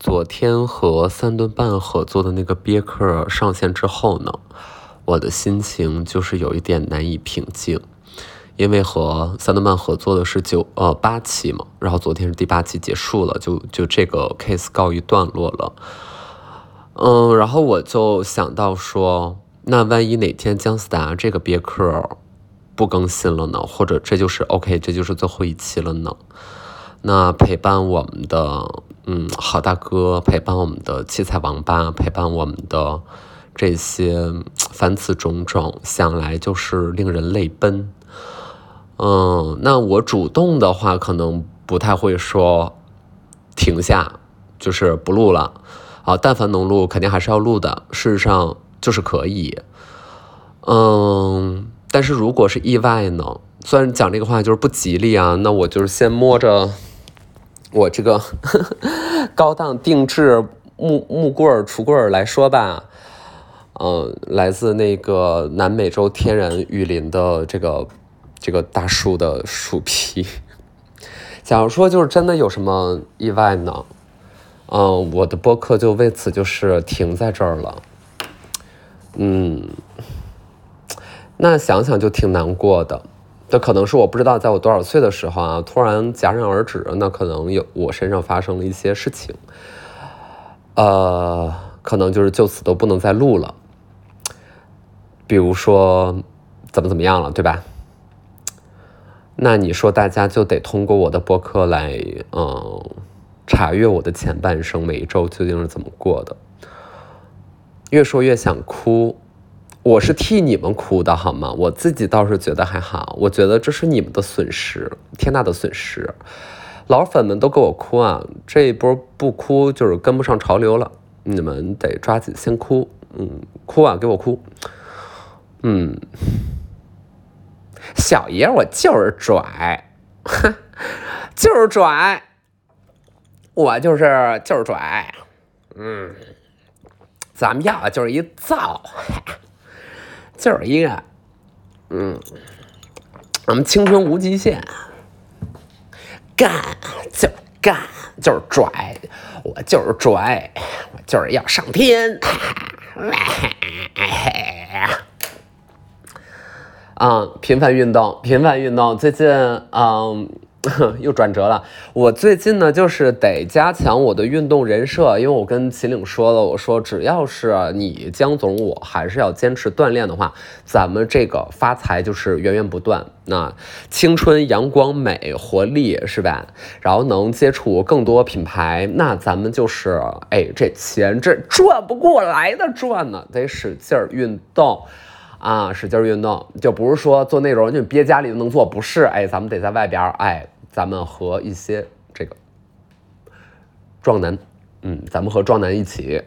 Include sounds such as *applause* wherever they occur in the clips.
昨天和三顿半合作的那个别克上线之后呢，我的心情就是有一点难以平静，因为和三顿半合作的是九呃八期嘛，然后昨天是第八期结束了，就就这个 case 告一段落了。嗯，然后我就想到说，那万一哪天姜思达这个别克不更新了呢？或者这就是 OK，这就是最后一期了呢？那陪伴我们的，嗯，好大哥，陪伴我们的七彩王八，陪伴我们的这些凡此种种，想来就是令人泪奔。嗯，那我主动的话，可能不太会说停下，就是不录了。啊，但凡能录，肯定还是要录的。事实上，就是可以。嗯，但是如果是意外呢？虽然讲这个话就是不吉利啊，那我就是先摸着。我这个 *laughs* 高档定制木木棍儿、橱柜儿来说吧，嗯，来自那个南美洲天然雨林的这个这个大树的树皮。*laughs* 假如说就是真的有什么意外呢，嗯，我的播客就为此就是停在这儿了。嗯，那想想就挺难过的。这可能是我不知道，在我多少岁的时候啊，突然戛然而止。那可能有我身上发生了一些事情，呃，可能就是就此都不能再录了。比如说，怎么怎么样了，对吧？那你说大家就得通过我的播客来，嗯，查阅我的前半生，每一周究竟是怎么过的。越说越想哭。我是替你们哭的好吗？我自己倒是觉得还好。我觉得这是你们的损失，天大的损失。老粉们都给我哭啊！这一波不哭就是跟不上潮流了。你们得抓紧先哭，嗯，哭啊，给我哭。嗯，小爷我就是拽，哼 *laughs* 就是拽，我就是就是拽。嗯，咱们要的就是一造。就是一个，嗯，我们青春无极限，干就干，就是拽，我就是拽，我就是要上天。啊，频繁运动，频繁运动，最近，嗯。*laughs* 又转折了。我最近呢，就是得加强我的运动人设，因为我跟秦岭说了，我说只要是你江总，我还是要坚持锻炼的话，咱们这个发财就是源源不断。那青春、阳光、美、活力，是吧？然后能接触更多品牌，那咱们就是哎，这钱这赚不过来的赚呢，得使劲儿运动。啊，使劲运动，就不是说做内容就憋家里就能做，不是，哎，咱们得在外边，哎，咱们和一些这个壮男，嗯，咱们和壮男一起，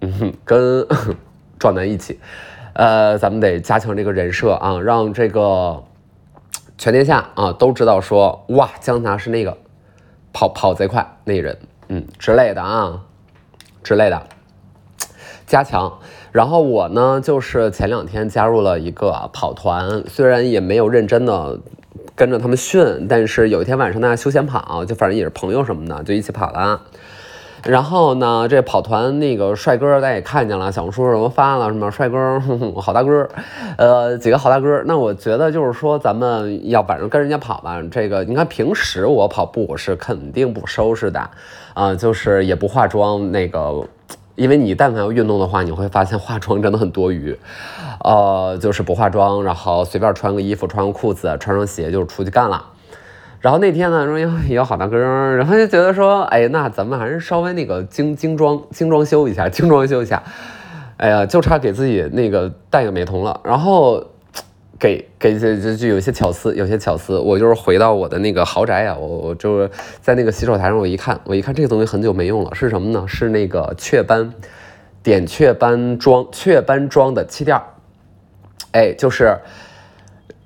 嗯哼，跟 *laughs* 壮男一起，呃，咱们得加强这个人设啊，让这个全天下啊都知道说，哇，江拿是那个跑跑贼快那人，嗯之类的啊，之类的，加强。然后我呢，就是前两天加入了一个跑团，虽然也没有认真的跟着他们训，但是有一天晚上呢，休闲跑，就反正也是朋友什么的，就一起跑了。然后呢，这跑团那个帅哥大家也看见了，小红书什么发了什么帅哥，*laughs* 好大哥，呃，几个好大哥。那我觉得就是说，咱们要反正跟人家跑吧，这个你看平时我跑步我是肯定不收拾的，啊，就是也不化妆那个。因为你但凡要运动的话，你会发现化妆真的很多余，*laughs* 呃，就是不化妆，然后随便穿个衣服，穿个裤子，穿双鞋就出去干了。然后那天呢，说有有好大哥，然后就觉得说，哎，那咱们还是稍微那个精精装精装修一下，精装修一下。哎呀，就差给自己那个戴个美瞳了，然后。给给这这就有些巧思，有些巧思。我就是回到我的那个豪宅呀，我我就是在那个洗手台上，我一看，我一看这个东西很久没用了，是什么呢？是那个雀斑点雀斑妆，雀斑妆的气垫儿哎，就是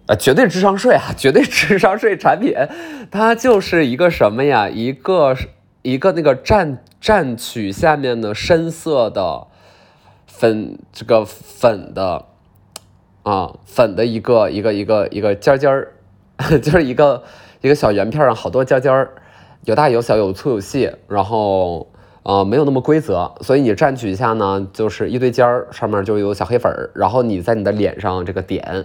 呃，绝对智商税啊，绝对智商税产品。它就是一个什么呀？一个一个那个蘸蘸取下面的深色的粉，这个粉的。啊，粉的一个一个一个一个尖尖儿，*laughs* 就是一个一个小圆片上好多尖尖儿，有大有小，有粗有细，然后呃，没有那么规则，所以你蘸取一下呢，就是一堆尖儿，上面就有小黑粉儿，然后你在你的脸上这个点，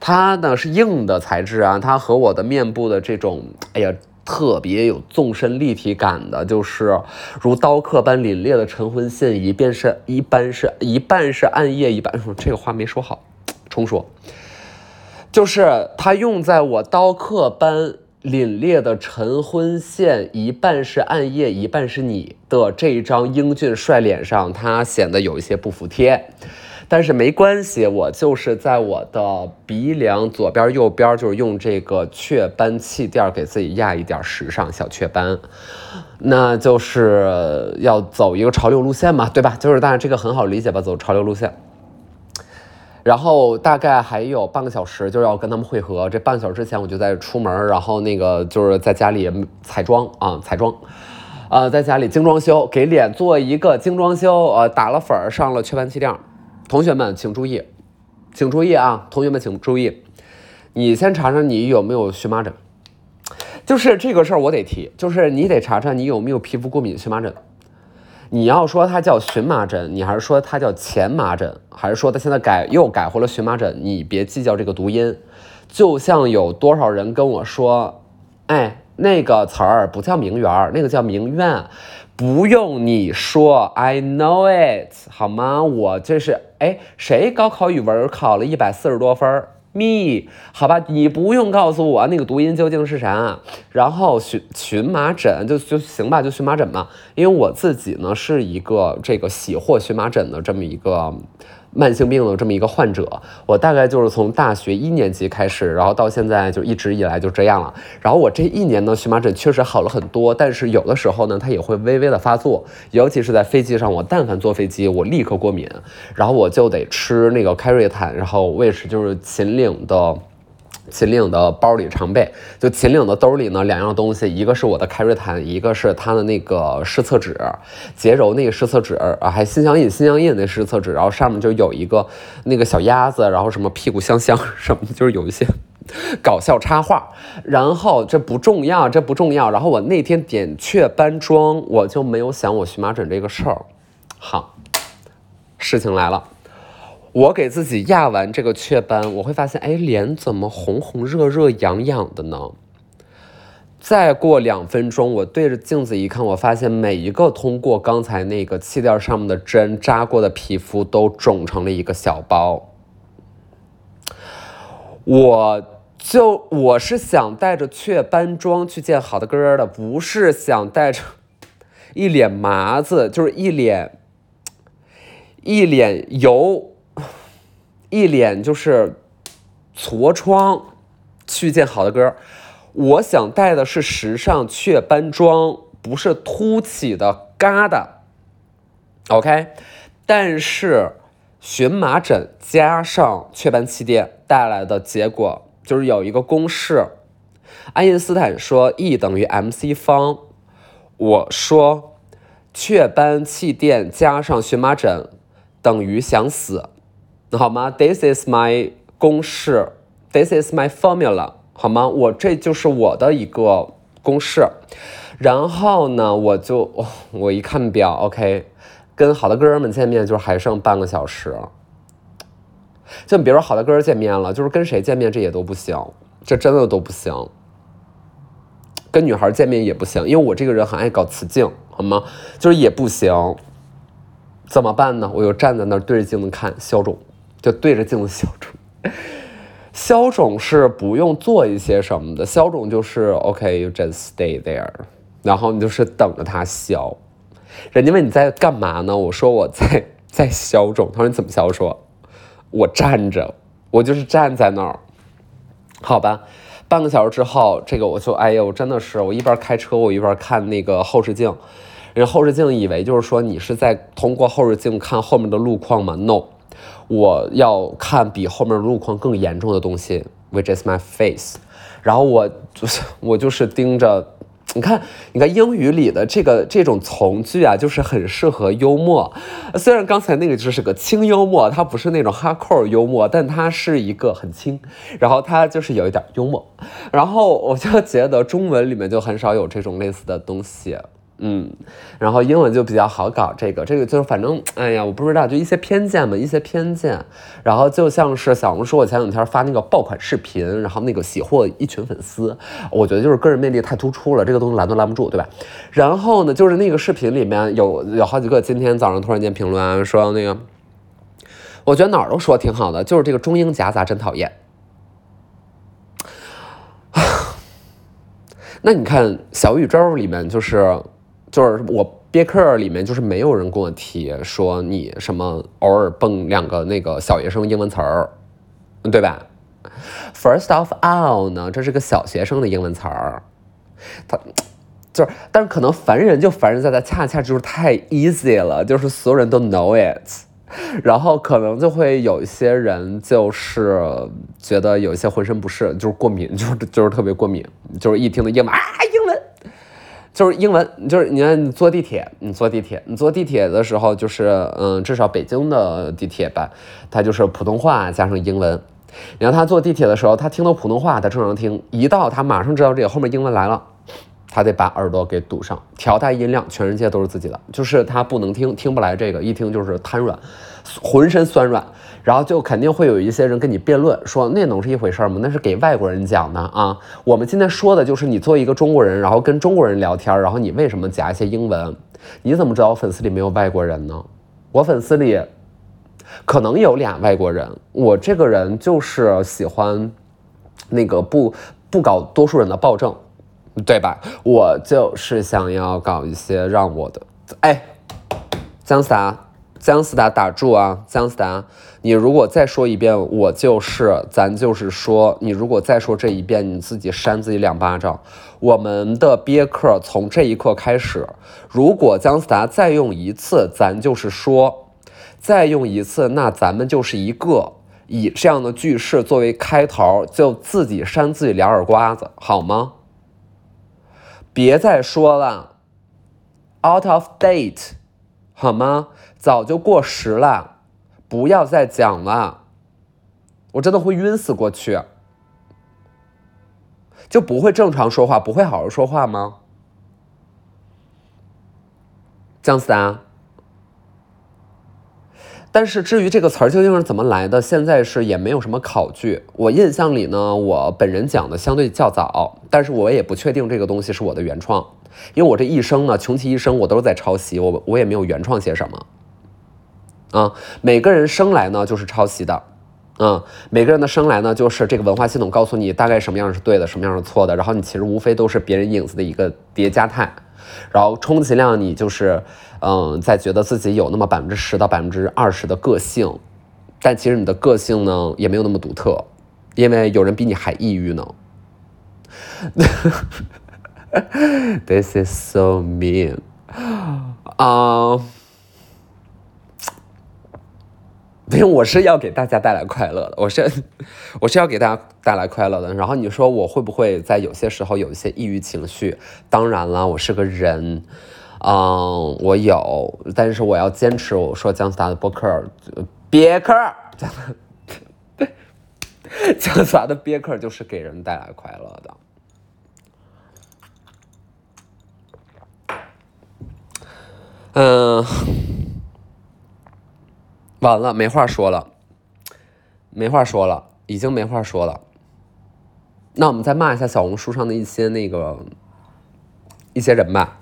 它呢是硬的材质啊，它和我的面部的这种，哎呀。特别有纵深立体感的，就是如刀刻般凛冽的晨昏线，一边是一般是一半是暗夜，一半这个话没说好，重说，就是它用在我刀刻般凛冽的晨昏线，一半是暗夜，一半是你的这一张英俊帅脸上，它显得有一些不服帖。但是没关系，我就是在我的鼻梁左边、右边，就是用这个雀斑气垫给自己压一点时尚小雀斑，那就是要走一个潮流路线嘛，对吧？就是当然这个很好理解吧，走潮流路线。然后大概还有半个小时就要跟他们会合，这半小时之前我就在出门，然后那个就是在家里彩妆啊，彩妆，呃，在家里精装修，给脸做一个精装修，呃，打了粉儿，上了雀斑气垫。同学们请注意，请注意啊！同学们请注意，你先查查你有没有荨麻疹，就是这个事儿我得提，就是你得查查你有没有皮肤过敏荨麻疹。你要说它叫荨麻疹，你还是说它叫前麻疹，还是说它现在改又改回了荨麻疹？你别计较这个读音，就像有多少人跟我说，哎，那个词儿不叫名媛，那个叫名媛。不用你说，I know it，好吗？我这是哎，谁高考语文考了一百四十多分儿？Me，好吧，你不用告诉我那个读音究竟是啥。然后荨荨麻疹就就行吧，就荨麻疹嘛。因为我自己呢是一个这个喜获荨麻疹的这么一个。慢性病的这么一个患者，我大概就是从大学一年级开始，然后到现在就一直以来就这样了。然后我这一年呢，荨麻疹确实好了很多，但是有的时候呢，它也会微微的发作，尤其是在飞机上，我但凡坐飞机，我立刻过敏，然后我就得吃那个开瑞坦，然后我也是就是秦岭的。秦岭的包里常备，就秦岭的兜里呢，两样东西，一个是我的开瑞坦，一个是它的那个湿厕纸，洁柔那个湿厕纸啊，还心相印心相印那湿厕纸，然后上面就有一个那个小鸭子，然后什么屁股香香什么，就是有一些 *laughs* 搞笑插画。然后这不重要，这不重要。然后我那天点雀斑妆，我就没有想我荨麻疹这个事儿。好，事情来了。我给自己压完这个雀斑，我会发现，哎，脸怎么红红热热痒痒的呢？再过两分钟，我对着镜子一看，我发现每一个通过刚才那个气垫上面的针扎过的皮肤都肿成了一个小包。我就我是想带着雀斑妆去见好的哥的，不是想带着一脸麻子，就是一脸一脸油。一脸就是痤疮，去见好的哥，我想带的是时尚雀斑妆，不是凸起的疙瘩。OK，但是荨麻疹加上雀斑气垫带来的结果就是有一个公式，爱因斯坦说 E 等于 mc 方，我说雀斑气垫加上荨麻疹等于想死。好吗？This is my 公式，This is my formula，好吗？我这就是我的一个公式。然后呢，我就我一看表，OK，跟好的哥们见面就还剩半个小时。就比如说好的哥见面了，就是跟谁见面这也都不行，这真的都不行。跟女孩见面也不行，因为我这个人很爱搞雌竞，好吗？就是也不行。怎么办呢？我又站在那儿对着镜子看消肿。就对着镜子消肿，消肿是不用做一些什么的，消肿就是 OK，you just stay there，然后你就是等着它消。人家问你在干嘛呢？我说我在在消肿。他说你怎么消？我说我站着，我就是站在那儿。好吧，半个小时之后，这个我就哎呦，真的是我一边开车，我一边看那个后视镜。人后视镜以为就是说你是在通过后视镜看后面的路况吗？No。我要看比后面路况更严重的东西，which is my face。然后我就是 *laughs* 我就是盯着，你看，你看英语里的这个这种从句啊，就是很适合幽默。虽然刚才那个就是个轻幽默，它不是那种 hardcore 幽默，但它是一个很轻，然后它就是有一点幽默。然后我就觉得中文里面就很少有这种类似的东西。嗯，然后英文就比较好搞，这个这个就是反正，哎呀，我不知道，就一些偏见嘛，一些偏见。然后就像是小红书，我前两天发那个爆款视频，然后那个喜获一群粉丝，我觉得就是个人魅力太突出了，这个东西拦都拦不住，对吧？然后呢，就是那个视频里面有有好几个，今天早上突然间评论说那个，我觉得哪儿都说挺好的，就是这个中英夹杂真讨厌。*sighs* 那你看小宇宙里面就是。就是我憋课里面，就是没有人跟我提说你什么偶尔蹦两个那个小学生英文词儿，对吧？First of all 呢，这是个小学生的英文词儿，他就是，但是可能烦人就烦人在它恰恰就是太 easy 了，就是所有人都 know it，然后可能就会有一些人就是觉得有一些浑身不适，就是过敏，就是就是特别过敏，就是一听到英文啊英文。就是英文，就是你看你坐地铁，你坐地铁，你坐地铁的时候，就是嗯，至少北京的地铁吧，它就是普通话加上英文。然后他坐地铁的时候，他听到普通话，他正常听；一到他马上知道这个后面英文来了，他得把耳朵给堵上，调大音量，全世界都是自己的，就是他不能听，听不来这个，一听就是瘫软，浑身酸软。然后就肯定会有一些人跟你辩论，说那能是一回事吗？那是给外国人讲的啊。我们今天说的就是你作为一个中国人，然后跟中国人聊天，然后你为什么夹一些英文？你怎么知道我粉丝里没有外国人呢？我粉丝里可能有俩外国人。我这个人就是喜欢那个不不搞多数人的暴政，对吧？我就是想要搞一些让我的哎，姜思达。姜思达打住啊！姜思达，你如果再说一遍，我就是，咱就是说，你如果再说这一遍，你自己扇自己两巴掌。我们的憋客从这一刻开始，如果姜思达再用一次，咱就是说，再用一次，那咱们就是一个以这样的句式作为开头，就自己扇自己两耳刮子，好吗？别再说了，out of date，好吗？早就过时了，不要再讲了，我真的会晕死过去。就不会正常说话，不会好好说话吗？姜思达。但是至于这个词儿究竟是怎么来的，现在是也没有什么考据。我印象里呢，我本人讲的相对较早，但是我也不确定这个东西是我的原创，因为我这一生呢，穷其一生我都是在抄袭，我我也没有原创些什么。啊，每个人生来呢就是抄袭的，嗯，每个人的生来呢就是这个文化系统告诉你大概什么样是对的，什么样是错的，然后你其实无非都是别人影子的一个叠加态，然后充其量你就是，嗯，在觉得自己有那么百分之十到百分之二十的个性，但其实你的个性呢也没有那么独特，因为有人比你还抑郁呢。*laughs* This is so mean，啊。因为我是要给大家带来快乐的，我是 *laughs* 我是要给大家带来快乐的。然后你说我会不会在有些时候有一些抑郁情绪？当然了，我是个人，嗯，我有，但是我要坚持。我说姜思达的播客，别克，*laughs* 姜思达的别克就是给人带来快乐的。嗯。完了，没话说了，没话说了，已经没话说了。那我们再骂一下小红书上的一些那个一些人吧，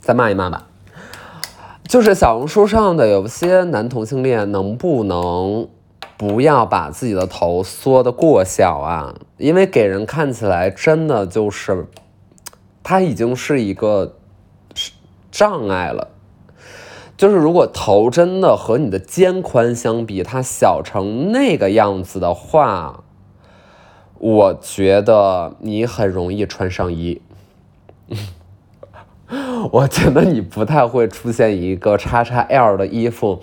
再骂一骂吧。就是小红书上的有些男同性恋，能不能不要把自己的头缩得过小啊？因为给人看起来真的就是，他已经是一个障碍了。就是如果头真的和你的肩宽相比，它小成那个样子的话，我觉得你很容易穿上衣。*laughs* 我觉得你不太会出现一个叉叉 L 的衣服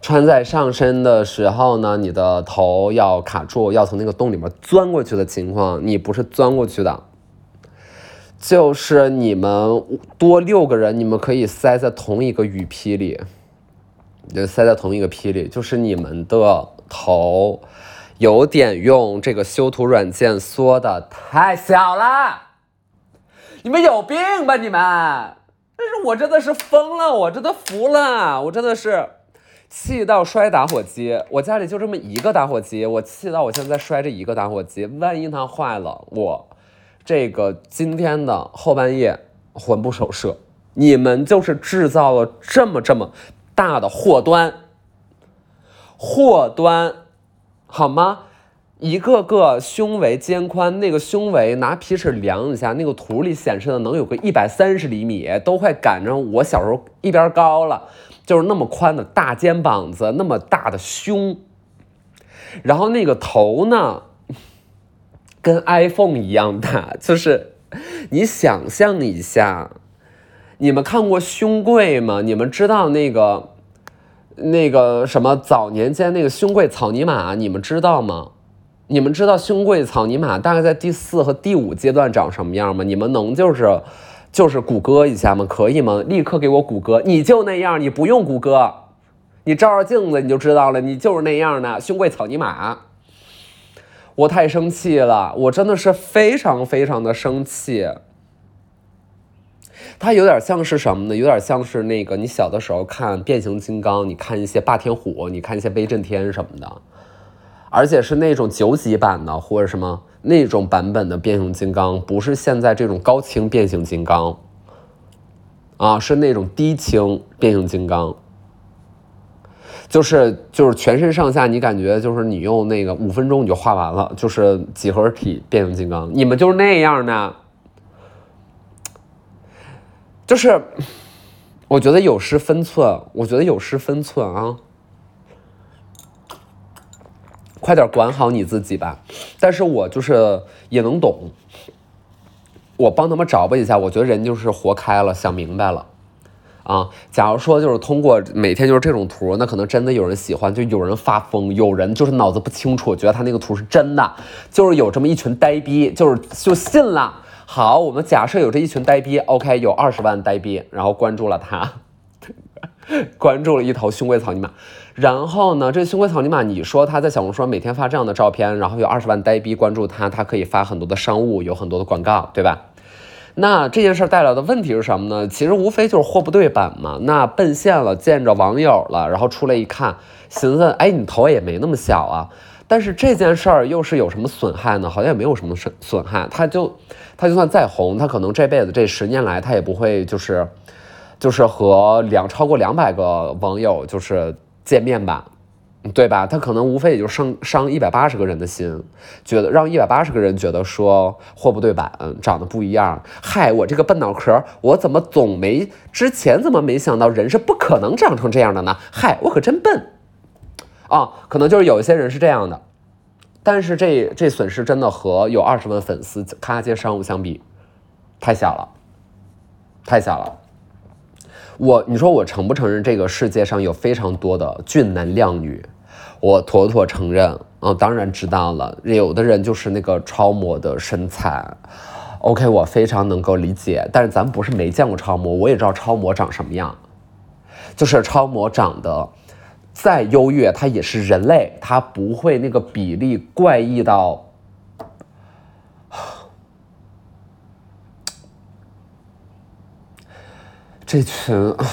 穿在上身的时候呢，你的头要卡住，要从那个洞里面钻过去的情况，你不是钻过去的。就是你们多六个人，你们可以塞在同一个雨披里，就塞在同一个披里。就是你们的头有点用这个修图软件缩的太小了，你们有病吧你们？但是我真的是疯了，我真的服了，我真的是气到摔打火机。我家里就这么一个打火机，我气到我现在摔这一个打火机，万一它坏了，我这个今天的后半夜魂不守舍。你们就是制造了这么这么大的祸端，祸端，好吗？一个个胸围肩宽，那个胸围拿皮尺量一下，那个图里显示的能有个一百三十厘米，都快赶上我小时候一边高了，就是那么宽的大肩膀子，那么大的胸，然后那个头呢，跟 iPhone 一样大，*laughs* 就是你想象一下，你们看过胸贵吗？你们知道那个那个什么早年间那个胸贵草泥马，你们知道吗？你们知道胸贵草泥马大概在第四和第五阶段长什么样吗？你们能就是就是谷歌一下吗？可以吗？立刻给我谷歌！你就那样，你不用谷歌，你照照镜子你就知道了，你就是那样的胸贵草泥马。我太生气了，我真的是非常非常的生气。它有点像是什么呢？有点像是那个你小的时候看变形金刚，你看一些霸天虎，你看一些威震天什么的。而且是那种九级版的，或者什么那种版本的变形金刚，不是现在这种高清变形金刚，啊，是那种低清变形金刚，就是就是全身上下你感觉就是你用那个五分钟你就画完了，就是几何体变形金刚，你们就是那样的，就是我觉得有失分寸，我觉得有失分寸啊。快点管好你自己吧，但是我就是也能懂，我帮他们找吧一下，我觉得人就是活开了，想明白了，啊，假如说就是通过每天就是这种图，那可能真的有人喜欢，就有人发疯，有人就是脑子不清楚，觉得他那个图是真的，就是有这么一群呆逼，就是就信了。好，我们假设有这一群呆逼，OK，有二十万呆逼，然后关注了他。*laughs* 关注了一头胸贵草泥马，然后呢，这胸贵草泥马，你说他在小红书上每天发这样的照片，然后有二十万呆逼关注他，他可以发很多的商务，有很多的广告，对吧？那这件事带来的问题是什么呢？其实无非就是货不对版嘛。那奔现了，见着网友了，然后出来一看，寻思，哎，你头也没那么小啊。但是这件事儿又是有什么损害呢？好像也没有什么损损害。他就他就算再红，他可能这辈子这十年来他也不会就是。就是和两超过两百个网友就是见面吧，对吧？他可能无非也就伤伤一百八十个人的心，觉得让一百八十个人觉得说货不对版，长得不一样。嗨，我这个笨脑壳，我怎么总没之前怎么没想到人是不可能长成这样的呢？嗨，我可真笨啊！可能就是有一些人是这样的，但是这这损失真的和有二十万粉丝咔接商务相比，太小了，太小了。我，你说我承不承认这个世界上有非常多的俊男靓女？我妥妥承认。嗯，当然知道了，有的人就是那个超模的身材。OK，我非常能够理解。但是咱不是没见过超模，我也知道超模长什么样。就是超模长得再优越，他也是人类，他不会那个比例怪异到。*sighs* 这群，啊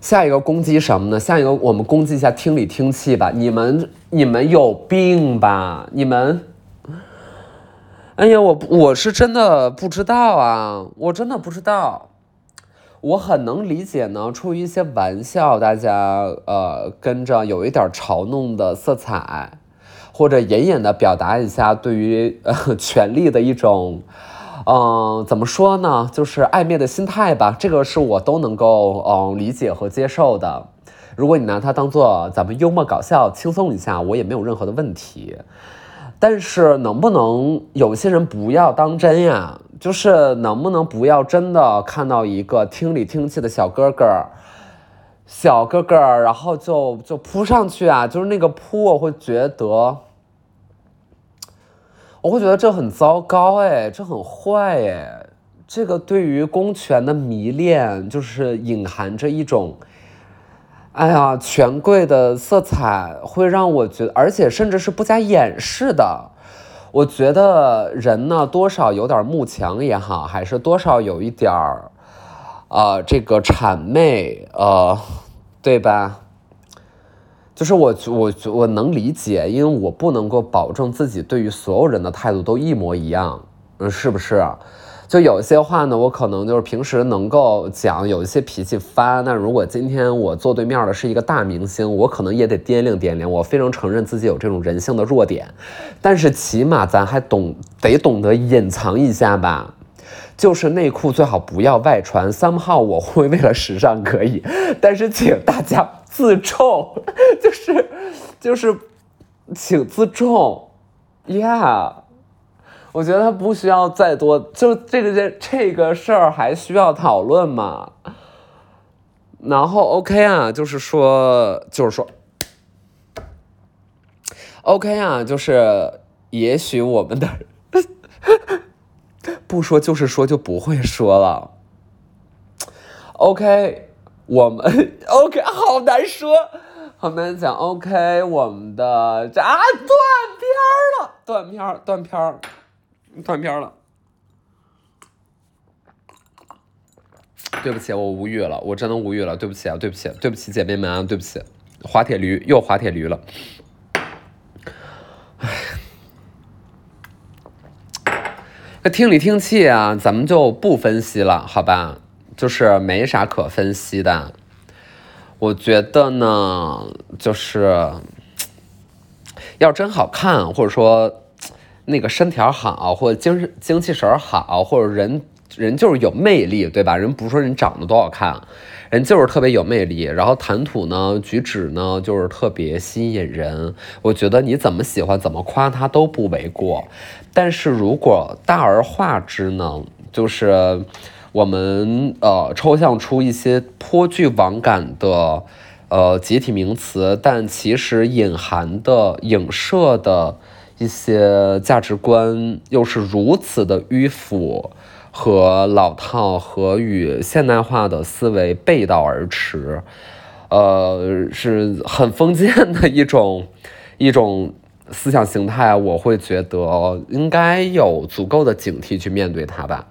下一个攻击什么呢？下一个我们攻击一下听理听气吧。你们你们有病吧？你们，哎呀，我我是真的不知道啊，我真的不知道。我很能理解呢，出于一些玩笑，大家呃跟着有一点嘲弄的色彩，或者隐隐的表达一下对于呃权力的一种。嗯，怎么说呢？就是暧昧的心态吧，这个是我都能够嗯理解和接受的。如果你拿它当做咱们幽默搞笑、轻松一下，我也没有任何的问题。但是能不能有些人不要当真呀？就是能不能不要真的看到一个听里听气的小哥哥，小哥哥，然后就就扑上去啊？就是那个扑，我会觉得。我会觉得这很糟糕哎，这很坏哎，这个对于公权的迷恋，就是隐含着一种，哎呀，权贵的色彩，会让我觉得，而且甚至是不加掩饰的，我觉得人呢，多少有点慕强也好，还是多少有一点儿，呃，这个谄媚，呃，对吧？就是我我我能理解，因为我不能够保证自己对于所有人的态度都一模一样，嗯，是不是？就有些话呢，我可能就是平时能够讲，有一些脾气发。那如果今天我坐对面的是一个大明星，我可能也得掂量掂量。我非常承认自己有这种人性的弱点，但是起码咱还懂得懂得隐藏一下吧。就是内裤最好不要外传。，some 号我会为了时尚可以，但是请大家自重，*laughs* 就是就是请自重，Yeah。我觉得他不需要再多，就这个这这个事儿还需要讨论吗？然后 OK 啊，就是说，就是说，OK 啊，就是也许我们的 *laughs* 不说就是说就不会说了。OK，我们 *laughs* OK 好难说，好难讲。OK，我们的这啊断片儿了，断片儿断片儿断片儿了，对不起，我无语了，我真的无语了，对不起啊，对不起，对不起，姐妹们啊，对不起，滑铁驴又滑铁驴了，哎，那听里听气啊，咱们就不分析了，好吧？就是没啥可分析的，我觉得呢，就是要真好看，或者说。那个身条好，或者精神精气神好，或者人人就是有魅力，对吧？人不是说人长得多好看，人就是特别有魅力。然后谈吐呢，举止呢，就是特别吸引人。我觉得你怎么喜欢，怎么夸他都不为过。但是如果大而化之呢，就是我们呃抽象出一些颇具网感的呃集体名词，但其实隐含的影射的。一些价值观又是如此的迂腐和老套，和与现代化的思维背道而驰，呃，是很封建的一种 *laughs* 一种思想形态。我会觉得应该有足够的警惕去面对它吧。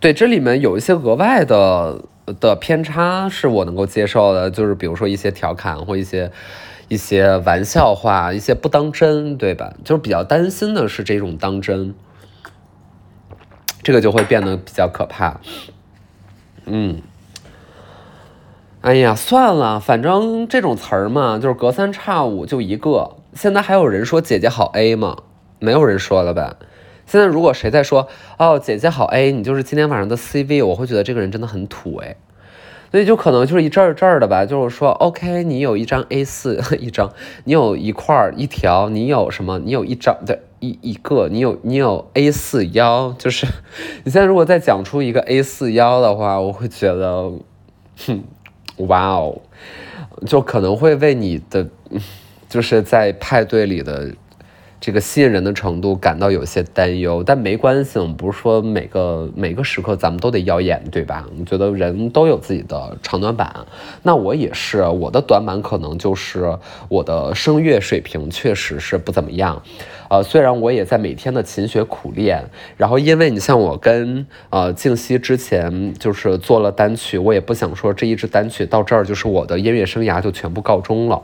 对，这里面有一些额外的的偏差是我能够接受的，就是比如说一些调侃或一些。一些玩笑话，一些不当真，对吧？就是比较担心的是这种当真，这个就会变得比较可怕。嗯，哎呀，算了，反正这种词儿嘛，就是隔三差五就一个。现在还有人说姐姐好 A 吗？没有人说了吧？现在如果谁在说哦姐姐好 A，你就是今天晚上的 CV，我会觉得这个人真的很土哎。所以就可能就是一阵儿阵儿的吧，就是说，OK，你有一张 A 四 *laughs* 一张，你有一块儿一条，你有什么？你有一张的一一个，你有你有 A 四腰，就是你现在如果再讲出一个 A 四腰的话，我会觉得，哼，哇哦，就可能会为你的就是在派对里的。这个吸引人的程度感到有些担忧，但没关系，我们不是说每个每个时刻咱们都得耀眼，对吧？我觉得人都有自己的长短板，那我也是，我的短板可能就是我的声乐水平确实是不怎么样，呃，虽然我也在每天的勤学苦练，然后因为你像我跟呃静熙之前就是做了单曲，我也不想说这一支单曲到这儿就是我的音乐生涯就全部告终了。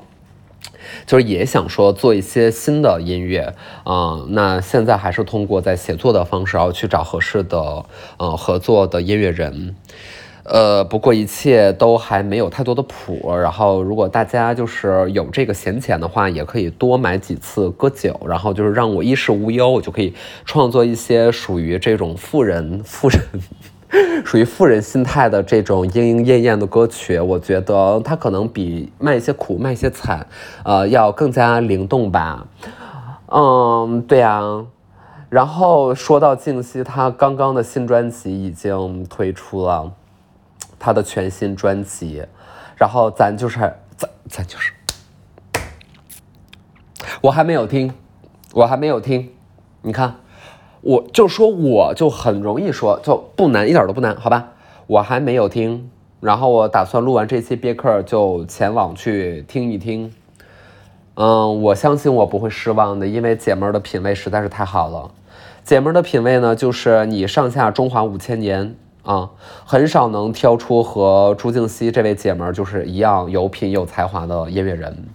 就是也想说做一些新的音乐啊，那现在还是通过在写作的方式，然后去找合适的呃合作的音乐人，呃，不过一切都还没有太多的谱。然后如果大家就是有这个闲钱的话，也可以多买几次歌酒，然后就是让我衣食无忧，我就可以创作一些属于这种富人富人。*laughs* 属于富人心态的这种莺莺燕燕的歌曲，我觉得它可能比卖一些苦、卖一些惨，呃，要更加灵动吧。嗯，对呀。然后说到静熙，他刚刚的新专辑已经推出了，他的全新专辑。然后咱就是咱咱就是，我还没有听，我还没有听，你看。我就说，我就很容易说，就不难，一点都不难，好吧？我还没有听，然后我打算录完这期别克就前往去听一听。嗯，我相信我不会失望的，因为姐们儿的品味实在是太好了。姐们儿的品味呢，就是你上下中华五千年啊，很少能挑出和朱静熙这位姐们儿就是一样有品有才华的音乐人。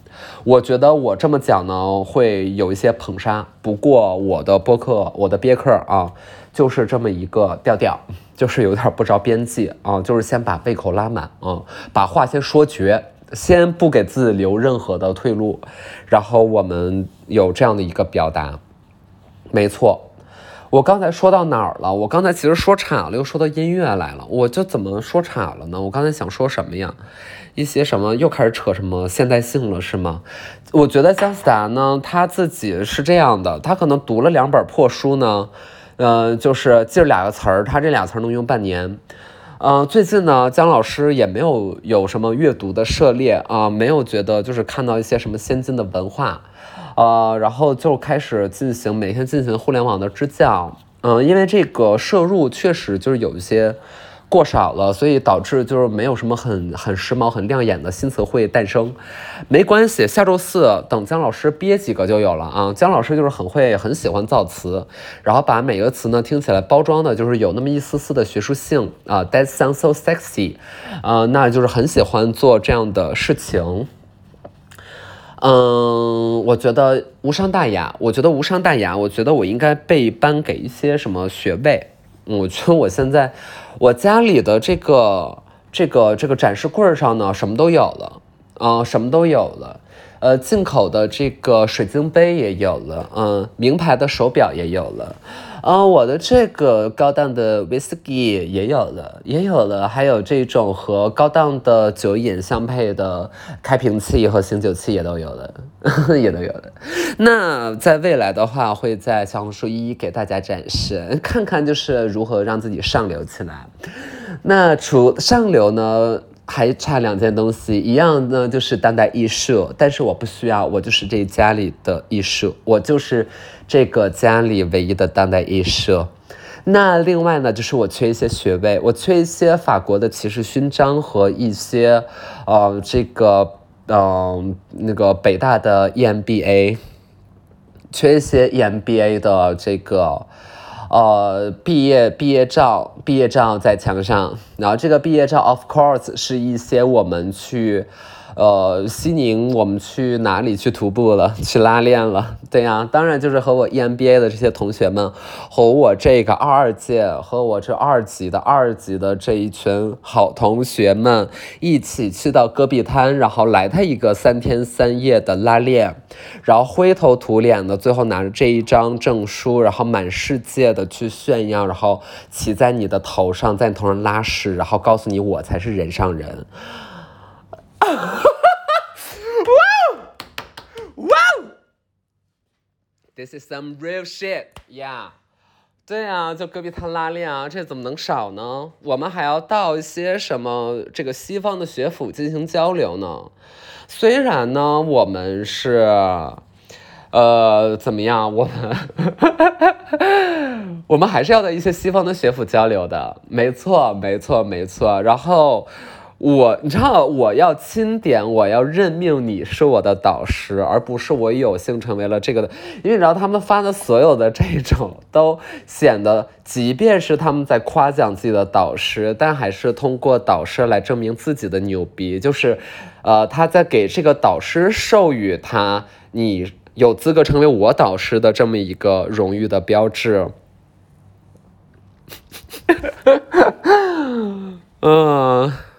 我觉得我这么讲呢，会有一些捧杀。不过我的播客，我的憋客啊，就是这么一个调调，*laughs* 就是有点不着边际啊，就是先把胃口拉满啊，把话先说绝。先不给自己留任何的退路，然后我们有这样的一个表达，没错。我刚才说到哪儿了？我刚才其实说岔了，又说到音乐来了。我就怎么说岔了呢？我刚才想说什么呀？一些什么又开始扯什么现代性了是吗？我觉得姜思达呢，他自己是这样的，他可能读了两本破书呢，嗯，就是记着俩个词儿，他这俩词儿能用半年。嗯，最近呢，姜老师也没有有什么阅读的涉猎啊，没有觉得就是看到一些什么先进的文化，呃，然后就开始进行每天进行互联网的支教，嗯，因为这个摄入确实就是有一些。过少了，所以导致就是没有什么很很时髦、很亮眼的新词汇诞生。没关系，下周四等姜老师憋几个就有了啊！姜老师就是很会、很喜欢造词，然后把每个词呢听起来包装的，就是有那么一丝丝的学术性啊。That sounds so sexy，啊，那就是很喜欢做这样的事情。嗯，我觉得无伤大雅，我觉得无伤大雅，我觉得我应该被颁给一些什么学位。我觉得我现在，我家里的这个这个这个展示柜上呢，什么都有了，啊，什么都有了，呃，进口的这个水晶杯也有了，嗯，名牌的手表也有了。嗯，我的这个高档的 whisky 也有了，也有了，还有这种和高档的酒饮相配的开瓶器和醒酒器也都有了，*laughs* 也都有了。那在未来的话，会在小红书一一给大家展示，看看就是如何让自己上流起来。那除上流呢？还差两件东西，一样呢就是当代艺术，但是我不需要，我就是这家里的艺术，我就是这个家里唯一的当代艺术。那另外呢，就是我缺一些学位，我缺一些法国的骑士勋章和一些，呃，这个，嗯，那个北大的 EMBA，缺一些 EMBA 的这个。呃，毕业毕业照，毕业照在墙上，然后这个毕业照，of course，是一些我们去。呃，西宁，我们去哪里去徒步了？去拉练了？对呀，当然就是和我 EMBA 的这些同学们，和我这个二二届，和我这二级的二级的这一群好同学们一起去到戈壁滩，然后来他一个三天三夜的拉练，然后灰头土脸的，最后拿着这一张证书，然后满世界的去炫耀，然后骑在你的头上，在你头上拉屎，然后告诉你我才是人上人。*laughs* 哇哇！This is some real shit, yeah。对啊，就戈壁滩拉练啊，这怎么能少呢？我们还要到一些什么这个西方的学府进行交流呢？虽然呢，我们是呃怎么样，我们 *laughs* 我们还是要在一些西方的学府交流的，没错，没错，没错。然后。我，你知道，我要钦点，我要任命你是我的导师，而不是我有幸成为了这个。因为你知道，他们发的所有的这种，都显得，即便是他们在夸奖自己的导师，但还是通过导师来证明自己的牛逼。就是，呃，他在给这个导师授予他你有资格成为我导师的这么一个荣誉的标志。嗯。*laughs*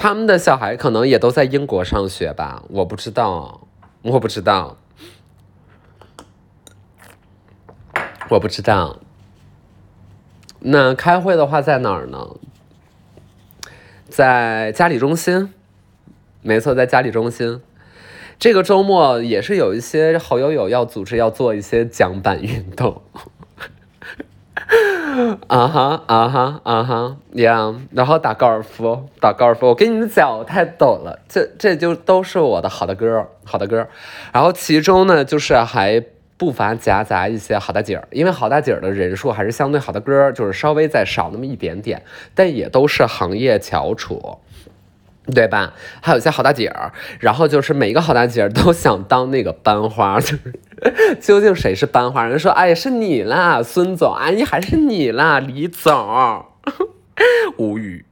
他们的小孩可能也都在英国上学吧，我不知道，我不知道，我不知道。那开会的话在哪儿呢？在嘉里中心，没错，在嘉里中心。这个周末也是有一些好友友要组织要做一些桨板运动。*laughs* 啊哈啊哈啊哈呀，然后打高尔夫，打高尔夫。我跟你们讲，我太逗了，这这就都是我的好的歌，好的歌。然后其中呢，就是还不乏夹杂一些好大姐儿，因为好大姐儿的人数还是相对好的歌，就是稍微再少那么一点点，但也都是行业翘楚。对吧？还有一些好大姐儿，然后就是每一个好大姐儿都想当那个班花，就是 *laughs* 究竟谁是班花？人说，哎，是你啦，孙总，哎你，还是你啦，李总，*laughs* 无语。